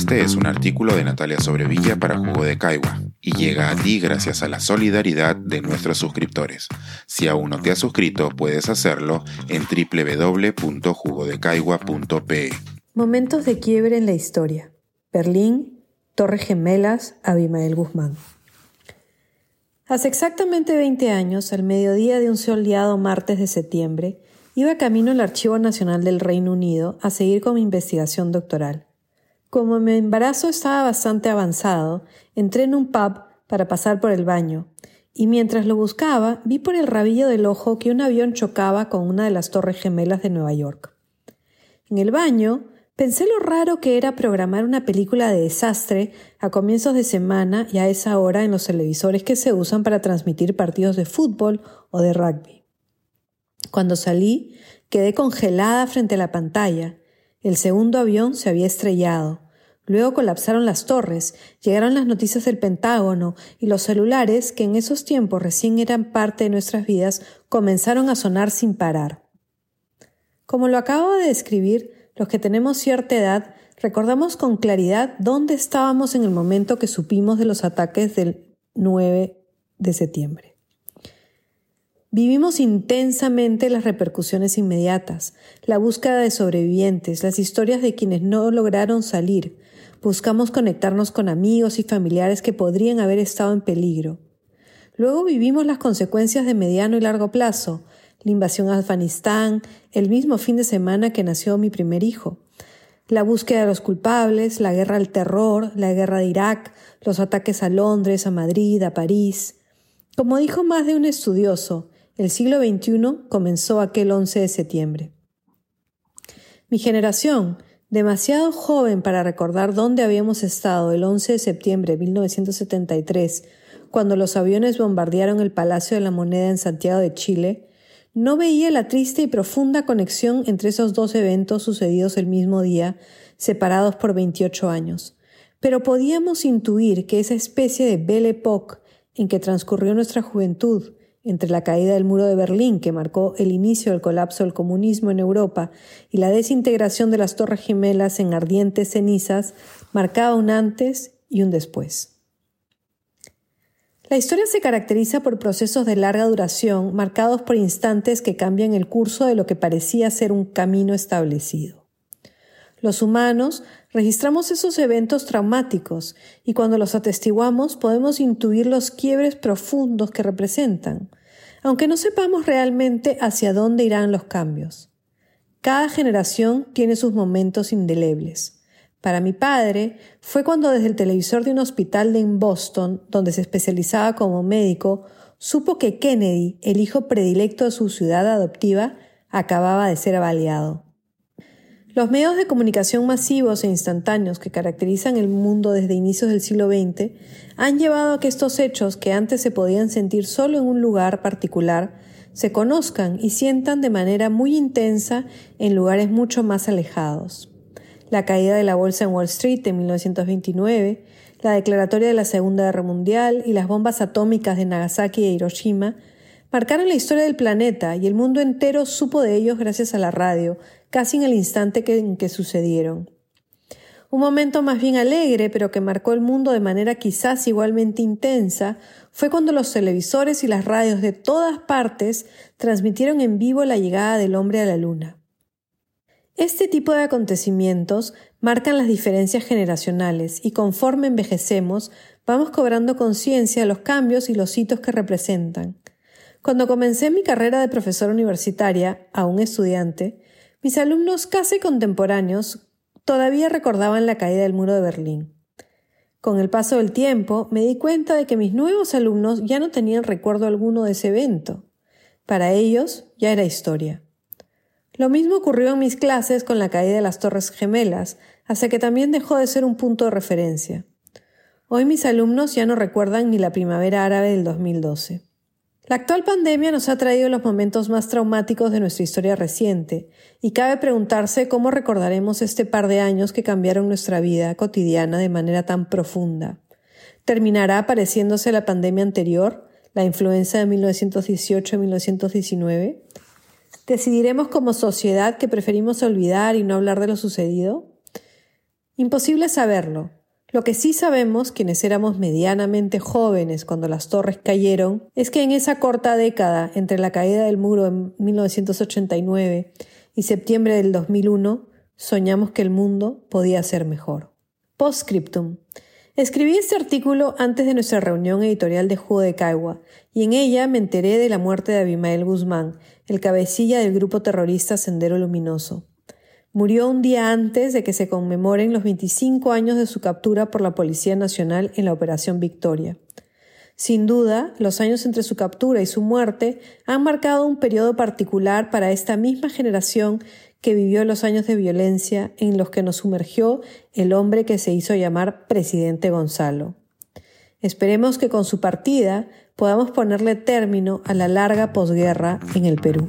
Este es un artículo de Natalia Sobrevilla para Jugo de Caigua y llega a ti gracias a la solidaridad de nuestros suscriptores. Si aún no te has suscrito, puedes hacerlo en www.jugodecaigua.pe. Momentos de quiebre en la historia. Berlín, Torres Gemelas, Abimael Guzmán. Hace exactamente 20 años, al mediodía de un soleado martes de septiembre, iba camino al Archivo Nacional del Reino Unido a seguir con mi investigación doctoral. Como mi embarazo estaba bastante avanzado, entré en un pub para pasar por el baño, y mientras lo buscaba vi por el rabillo del ojo que un avión chocaba con una de las torres gemelas de Nueva York. En el baño pensé lo raro que era programar una película de desastre a comienzos de semana y a esa hora en los televisores que se usan para transmitir partidos de fútbol o de rugby. Cuando salí, quedé congelada frente a la pantalla, el segundo avión se había estrellado. Luego colapsaron las torres, llegaron las noticias del Pentágono y los celulares, que en esos tiempos recién eran parte de nuestras vidas, comenzaron a sonar sin parar. Como lo acabo de describir, los que tenemos cierta edad recordamos con claridad dónde estábamos en el momento que supimos de los ataques del 9 de septiembre. Vivimos intensamente las repercusiones inmediatas, la búsqueda de sobrevivientes, las historias de quienes no lograron salir. Buscamos conectarnos con amigos y familiares que podrían haber estado en peligro. Luego vivimos las consecuencias de mediano y largo plazo, la invasión a Afganistán, el mismo fin de semana que nació mi primer hijo, la búsqueda de los culpables, la guerra al terror, la guerra de Irak, los ataques a Londres, a Madrid, a París. Como dijo más de un estudioso, el siglo XXI comenzó aquel 11 de septiembre. Mi generación, demasiado joven para recordar dónde habíamos estado el 11 de septiembre de 1973, cuando los aviones bombardearon el Palacio de la Moneda en Santiago de Chile, no veía la triste y profunda conexión entre esos dos eventos sucedidos el mismo día, separados por 28 años. Pero podíamos intuir que esa especie de Belle Époque en que transcurrió nuestra juventud, entre la caída del muro de Berlín, que marcó el inicio del colapso del comunismo en Europa, y la desintegración de las Torres Gemelas en ardientes cenizas, marcaba un antes y un después. La historia se caracteriza por procesos de larga duración, marcados por instantes que cambian el curso de lo que parecía ser un camino establecido. Los humanos registramos esos eventos traumáticos y cuando los atestiguamos podemos intuir los quiebres profundos que representan, aunque no sepamos realmente hacia dónde irán los cambios. Cada generación tiene sus momentos indelebles. Para mi padre fue cuando desde el televisor de un hospital de Boston, donde se especializaba como médico, supo que Kennedy, el hijo predilecto de su ciudad adoptiva, acababa de ser avaliado. Los medios de comunicación masivos e instantáneos que caracterizan el mundo desde inicios del siglo XX han llevado a que estos hechos que antes se podían sentir solo en un lugar particular se conozcan y sientan de manera muy intensa en lugares mucho más alejados. La caída de la bolsa en Wall Street en 1929, la declaratoria de la Segunda Guerra Mundial y las bombas atómicas de Nagasaki e Hiroshima marcaron la historia del planeta y el mundo entero supo de ellos gracias a la radio, casi en el instante en que sucedieron. Un momento más bien alegre, pero que marcó el mundo de manera quizás igualmente intensa, fue cuando los televisores y las radios de todas partes transmitieron en vivo la llegada del hombre a la luna. Este tipo de acontecimientos marcan las diferencias generacionales y conforme envejecemos vamos cobrando conciencia de los cambios y los hitos que representan. Cuando comencé mi carrera de profesora universitaria, aún estudiante, mis alumnos casi contemporáneos todavía recordaban la caída del muro de Berlín. Con el paso del tiempo me di cuenta de que mis nuevos alumnos ya no tenían recuerdo alguno de ese evento. Para ellos ya era historia. Lo mismo ocurrió en mis clases con la caída de las Torres Gemelas, hasta que también dejó de ser un punto de referencia. Hoy mis alumnos ya no recuerdan ni la primavera árabe del 2012. La actual pandemia nos ha traído los momentos más traumáticos de nuestra historia reciente, y cabe preguntarse cómo recordaremos este par de años que cambiaron nuestra vida cotidiana de manera tan profunda. ¿Terminará pareciéndose la pandemia anterior, la influenza de 1918-1919? ¿Decidiremos como sociedad que preferimos olvidar y no hablar de lo sucedido? Imposible saberlo. Lo que sí sabemos, quienes éramos medianamente jóvenes cuando las torres cayeron, es que en esa corta década entre la caída del muro en 1989 y septiembre del 2001, soñamos que el mundo podía ser mejor. Postscriptum. Escribí este artículo antes de nuestra reunión editorial de Jugo de Caigua, y en ella me enteré de la muerte de Abimael Guzmán, el cabecilla del grupo terrorista Sendero Luminoso. Murió un día antes de que se conmemoren los 25 años de su captura por la Policía Nacional en la Operación Victoria. Sin duda, los años entre su captura y su muerte han marcado un periodo particular para esta misma generación que vivió los años de violencia en los que nos sumergió el hombre que se hizo llamar presidente Gonzalo. Esperemos que con su partida podamos ponerle término a la larga posguerra en el Perú.